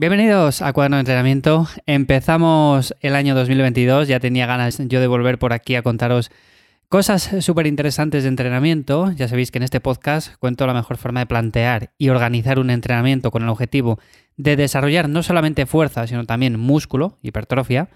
Bienvenidos a Cuaderno de Entrenamiento. Empezamos el año 2022, ya tenía ganas yo de volver por aquí a contaros cosas súper interesantes de entrenamiento. Ya sabéis que en este podcast cuento la mejor forma de plantear y organizar un entrenamiento con el objetivo de desarrollar no solamente fuerza, sino también músculo, hipertrofia.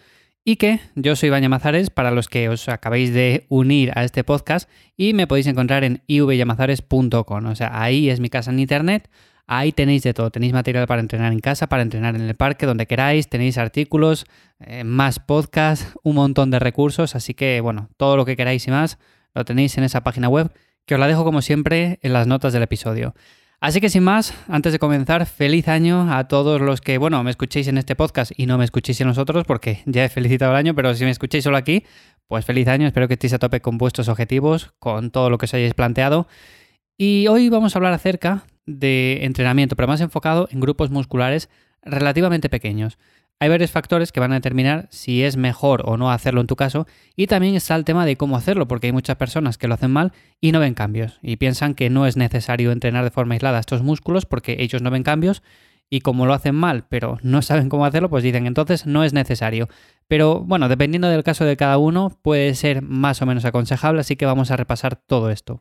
Y que yo soy Baña Mazares para los que os acabáis de unir a este podcast y me podéis encontrar en ivyamazares.com. O sea, ahí es mi casa en internet Ahí tenéis de todo, tenéis material para entrenar en casa, para entrenar en el parque, donde queráis, tenéis artículos, eh, más podcasts, un montón de recursos, así que bueno, todo lo que queráis y más lo tenéis en esa página web, que os la dejo como siempre en las notas del episodio. Así que sin más, antes de comenzar, feliz año a todos los que, bueno, me escuchéis en este podcast y no me escuchéis en nosotros, porque ya he felicitado el año, pero si me escuchéis solo aquí, pues feliz año, espero que estéis a tope con vuestros objetivos, con todo lo que os hayáis planteado. Y hoy vamos a hablar acerca de entrenamiento, pero más enfocado en grupos musculares relativamente pequeños. Hay varios factores que van a determinar si es mejor o no hacerlo en tu caso y también está el tema de cómo hacerlo, porque hay muchas personas que lo hacen mal y no ven cambios y piensan que no es necesario entrenar de forma aislada estos músculos porque ellos no ven cambios y como lo hacen mal pero no saben cómo hacerlo, pues dicen entonces no es necesario. Pero bueno, dependiendo del caso de cada uno puede ser más o menos aconsejable, así que vamos a repasar todo esto.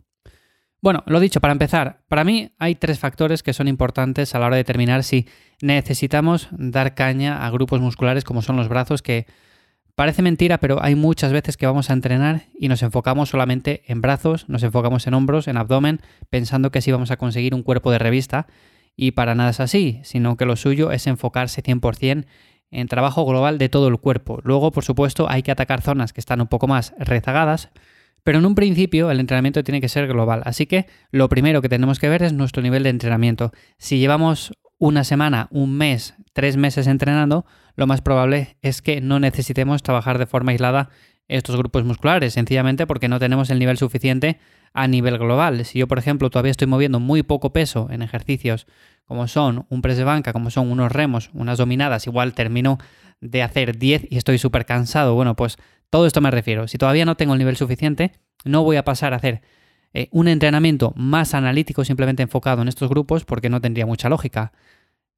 Bueno, lo dicho, para empezar, para mí hay tres factores que son importantes a la hora de determinar si necesitamos dar caña a grupos musculares como son los brazos, que parece mentira, pero hay muchas veces que vamos a entrenar y nos enfocamos solamente en brazos, nos enfocamos en hombros, en abdomen, pensando que así vamos a conseguir un cuerpo de revista. Y para nada es así, sino que lo suyo es enfocarse 100% en trabajo global de todo el cuerpo. Luego, por supuesto, hay que atacar zonas que están un poco más rezagadas, pero en un principio el entrenamiento tiene que ser global, así que lo primero que tenemos que ver es nuestro nivel de entrenamiento. Si llevamos una semana, un mes, tres meses entrenando, lo más probable es que no necesitemos trabajar de forma aislada estos grupos musculares, sencillamente porque no tenemos el nivel suficiente a nivel global. Si yo, por ejemplo, todavía estoy moviendo muy poco peso en ejercicios como son un press de banca, como son unos remos, unas dominadas, igual termino de hacer 10 y estoy súper cansado, bueno, pues todo esto me refiero. Si todavía no tengo el nivel suficiente, no voy a pasar a hacer eh, un entrenamiento más analítico simplemente enfocado en estos grupos porque no tendría mucha lógica.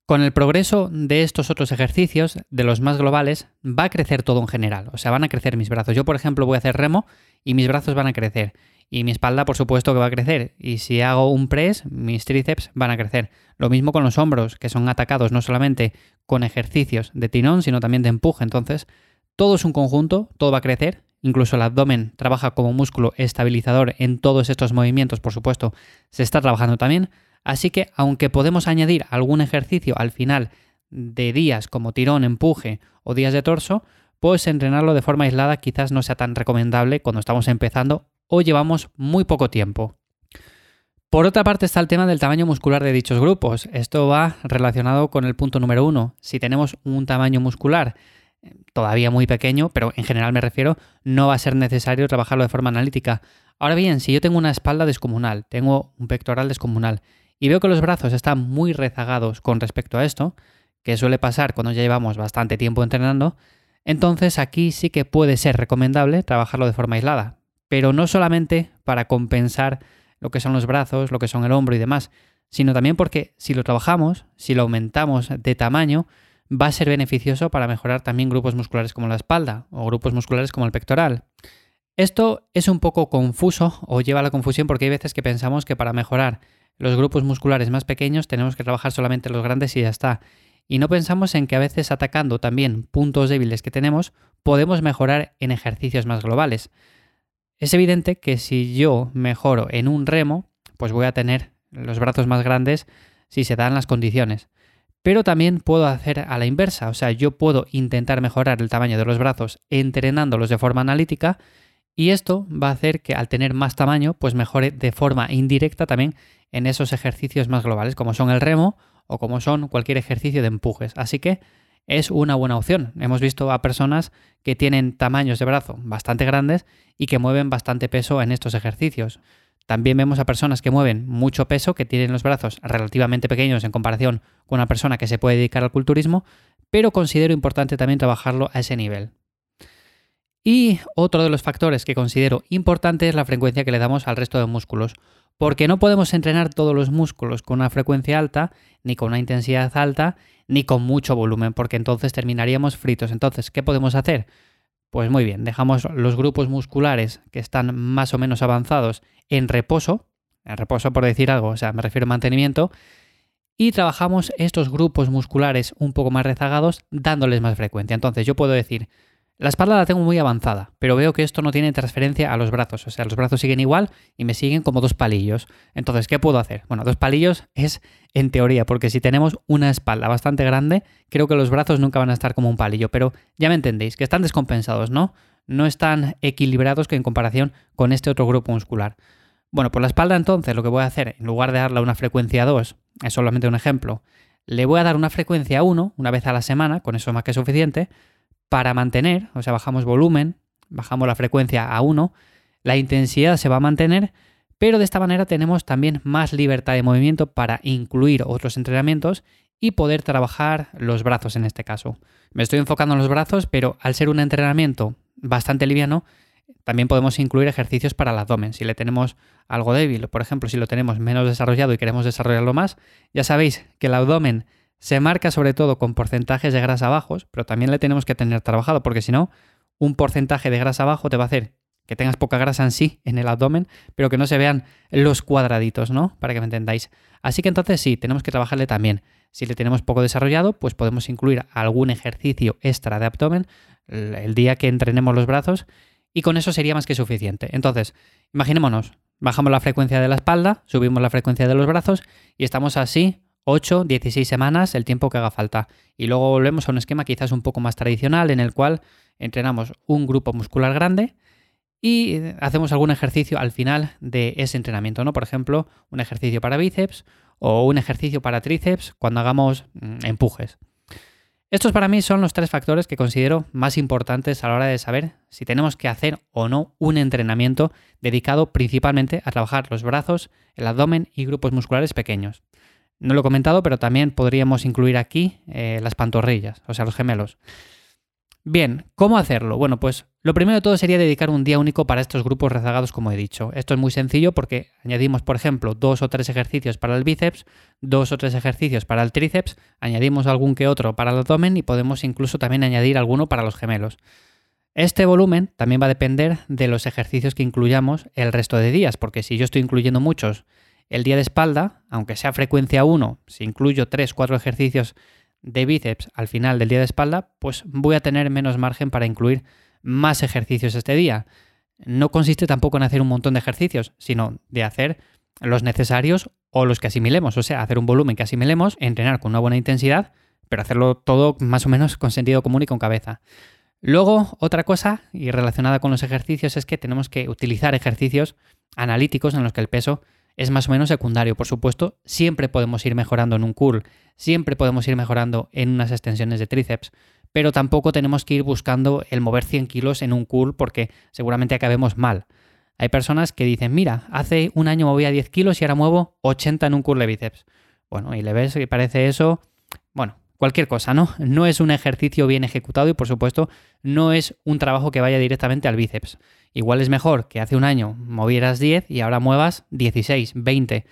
Con el progreso de estos otros ejercicios, de los más globales, va a crecer todo en general. O sea, van a crecer mis brazos. Yo, por ejemplo, voy a hacer remo y mis brazos van a crecer. Y mi espalda, por supuesto, que va a crecer. Y si hago un press, mis tríceps van a crecer. Lo mismo con los hombros, que son atacados no solamente con ejercicios de tirón, sino también de empuje. Entonces, todo es un conjunto, todo va a crecer, incluso el abdomen trabaja como músculo estabilizador en todos estos movimientos, por supuesto, se está trabajando también, así que aunque podemos añadir algún ejercicio al final de días como tirón, empuje o días de torso, pues entrenarlo de forma aislada quizás no sea tan recomendable cuando estamos empezando o llevamos muy poco tiempo. Por otra parte está el tema del tamaño muscular de dichos grupos. Esto va relacionado con el punto número uno. Si tenemos un tamaño muscular todavía muy pequeño, pero en general me refiero, no va a ser necesario trabajarlo de forma analítica. Ahora bien, si yo tengo una espalda descomunal, tengo un pectoral descomunal y veo que los brazos están muy rezagados con respecto a esto, que suele pasar cuando ya llevamos bastante tiempo entrenando, entonces aquí sí que puede ser recomendable trabajarlo de forma aislada, pero no solamente para compensar lo que son los brazos, lo que son el hombro y demás, sino también porque si lo trabajamos, si lo aumentamos de tamaño, va a ser beneficioso para mejorar también grupos musculares como la espalda o grupos musculares como el pectoral. Esto es un poco confuso o lleva a la confusión porque hay veces que pensamos que para mejorar los grupos musculares más pequeños tenemos que trabajar solamente los grandes y ya está. Y no pensamos en que a veces atacando también puntos débiles que tenemos podemos mejorar en ejercicios más globales. Es evidente que si yo mejoro en un remo, pues voy a tener los brazos más grandes si se dan las condiciones. Pero también puedo hacer a la inversa, o sea, yo puedo intentar mejorar el tamaño de los brazos entrenándolos de forma analítica y esto va a hacer que al tener más tamaño, pues mejore de forma indirecta también en esos ejercicios más globales, como son el remo o como son cualquier ejercicio de empujes. Así que es una buena opción. Hemos visto a personas que tienen tamaños de brazo bastante grandes y que mueven bastante peso en estos ejercicios. También vemos a personas que mueven mucho peso, que tienen los brazos relativamente pequeños en comparación con una persona que se puede dedicar al culturismo, pero considero importante también trabajarlo a ese nivel. Y otro de los factores que considero importante es la frecuencia que le damos al resto de músculos, porque no podemos entrenar todos los músculos con una frecuencia alta, ni con una intensidad alta, ni con mucho volumen, porque entonces terminaríamos fritos. Entonces, ¿qué podemos hacer? Pues muy bien, dejamos los grupos musculares que están más o menos avanzados en reposo, en reposo por decir algo, o sea, me refiero a mantenimiento, y trabajamos estos grupos musculares un poco más rezagados dándoles más frecuencia. Entonces yo puedo decir, la espalda la tengo muy avanzada, pero veo que esto no tiene transferencia a los brazos, o sea, los brazos siguen igual y me siguen como dos palillos. Entonces, ¿qué puedo hacer? Bueno, dos palillos es en teoría, porque si tenemos una espalda bastante grande, creo que los brazos nunca van a estar como un palillo, pero ya me entendéis, que están descompensados, ¿no? No están equilibrados que en comparación con este otro grupo muscular. Bueno, por la espalda entonces lo que voy a hacer, en lugar de darle una frecuencia 2, es solamente un ejemplo, le voy a dar una frecuencia 1 una vez a la semana, con eso más que suficiente, para mantener, o sea, bajamos volumen, bajamos la frecuencia a 1, la intensidad se va a mantener, pero de esta manera tenemos también más libertad de movimiento para incluir otros entrenamientos y poder trabajar los brazos en este caso. Me estoy enfocando en los brazos, pero al ser un entrenamiento bastante liviano, también podemos incluir ejercicios para el abdomen. Si le tenemos algo débil, por ejemplo, si lo tenemos menos desarrollado y queremos desarrollarlo más, ya sabéis que el abdomen se marca sobre todo con porcentajes de grasa bajos, pero también le tenemos que tener trabajado, porque si no, un porcentaje de grasa bajo te va a hacer que tengas poca grasa en sí en el abdomen, pero que no se vean los cuadraditos, ¿no? Para que me entendáis. Así que entonces sí, tenemos que trabajarle también. Si le tenemos poco desarrollado, pues podemos incluir algún ejercicio extra de abdomen el día que entrenemos los brazos y con eso sería más que suficiente. Entonces, imaginémonos, bajamos la frecuencia de la espalda, subimos la frecuencia de los brazos y estamos así 8, 16 semanas, el tiempo que haga falta. Y luego volvemos a un esquema quizás un poco más tradicional en el cual entrenamos un grupo muscular grande y hacemos algún ejercicio al final de ese entrenamiento, ¿no? Por ejemplo, un ejercicio para bíceps o un ejercicio para tríceps cuando hagamos mm, empujes. Estos para mí son los tres factores que considero más importantes a la hora de saber si tenemos que hacer o no un entrenamiento dedicado principalmente a trabajar los brazos, el abdomen y grupos musculares pequeños. No lo he comentado, pero también podríamos incluir aquí eh, las pantorrillas, o sea, los gemelos. Bien, ¿cómo hacerlo? Bueno, pues lo primero de todo sería dedicar un día único para estos grupos rezagados, como he dicho. Esto es muy sencillo porque añadimos, por ejemplo, dos o tres ejercicios para el bíceps, dos o tres ejercicios para el tríceps, añadimos algún que otro para el abdomen y podemos incluso también añadir alguno para los gemelos. Este volumen también va a depender de los ejercicios que incluyamos el resto de días, porque si yo estoy incluyendo muchos el día de espalda, aunque sea frecuencia 1, si incluyo 3, 4 ejercicios de bíceps al final del día de espalda, pues voy a tener menos margen para incluir más ejercicios este día. No consiste tampoco en hacer un montón de ejercicios, sino de hacer los necesarios o los que asimilemos, o sea, hacer un volumen que asimilemos, entrenar con una buena intensidad, pero hacerlo todo más o menos con sentido común y con cabeza. Luego, otra cosa, y relacionada con los ejercicios, es que tenemos que utilizar ejercicios analíticos en los que el peso es más o menos secundario. Por supuesto, siempre podemos ir mejorando en un curl, siempre podemos ir mejorando en unas extensiones de tríceps, pero tampoco tenemos que ir buscando el mover 100 kilos en un curl porque seguramente acabemos mal. Hay personas que dicen, mira, hace un año movía 10 kilos y ahora muevo 80 en un curl de bíceps. Bueno, y le ves y parece eso, bueno, cualquier cosa, ¿no? No es un ejercicio bien ejecutado y por supuesto no es un trabajo que vaya directamente al bíceps. Igual es mejor que hace un año movieras 10 y ahora muevas 16, 20,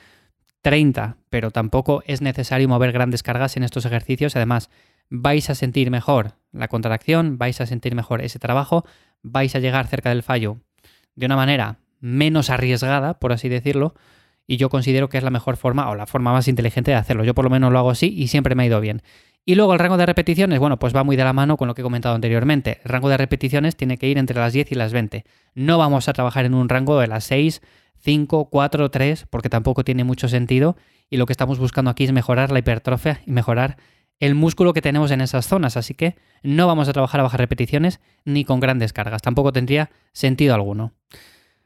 30, pero tampoco es necesario mover grandes cargas en estos ejercicios. Además, vais a sentir mejor la contracción, vais a sentir mejor ese trabajo, vais a llegar cerca del fallo de una manera menos arriesgada, por así decirlo, y yo considero que es la mejor forma o la forma más inteligente de hacerlo. Yo por lo menos lo hago así y siempre me ha ido bien. Y luego el rango de repeticiones, bueno, pues va muy de la mano con lo que he comentado anteriormente. El rango de repeticiones tiene que ir entre las 10 y las 20. No vamos a trabajar en un rango de las 6, 5, 4, 3, porque tampoco tiene mucho sentido. Y lo que estamos buscando aquí es mejorar la hipertrofia y mejorar el músculo que tenemos en esas zonas. Así que no vamos a trabajar a bajas repeticiones ni con grandes cargas. Tampoco tendría sentido alguno.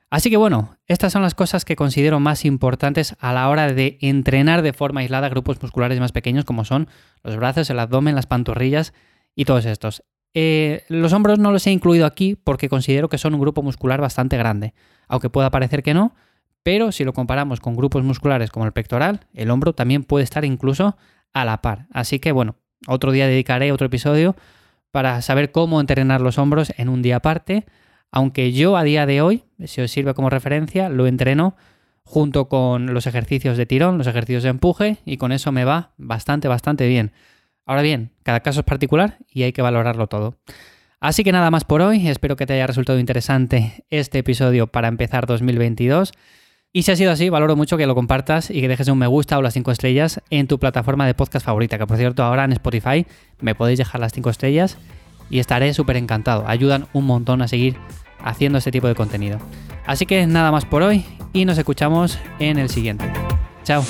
Así que bueno, estas son las cosas que considero más importantes a la hora de entrenar de forma aislada grupos musculares más pequeños como son los brazos, el abdomen, las pantorrillas y todos estos. Eh, los hombros no los he incluido aquí porque considero que son un grupo muscular bastante grande, aunque pueda parecer que no, pero si lo comparamos con grupos musculares como el pectoral, el hombro también puede estar incluso a la par. Así que bueno, otro día dedicaré otro episodio para saber cómo entrenar los hombros en un día aparte aunque yo a día de hoy, si os sirve como referencia, lo entreno junto con los ejercicios de tirón, los ejercicios de empuje, y con eso me va bastante, bastante bien. Ahora bien, cada caso es particular y hay que valorarlo todo. Así que nada más por hoy, espero que te haya resultado interesante este episodio para empezar 2022. Y si ha sido así, valoro mucho que lo compartas y que dejes un me gusta o las 5 estrellas en tu plataforma de podcast favorita, que por cierto ahora en Spotify me podéis dejar las 5 estrellas y estaré súper encantado. Ayudan un montón a seguir haciendo este tipo de contenido. Así que nada más por hoy y nos escuchamos en el siguiente. Chao.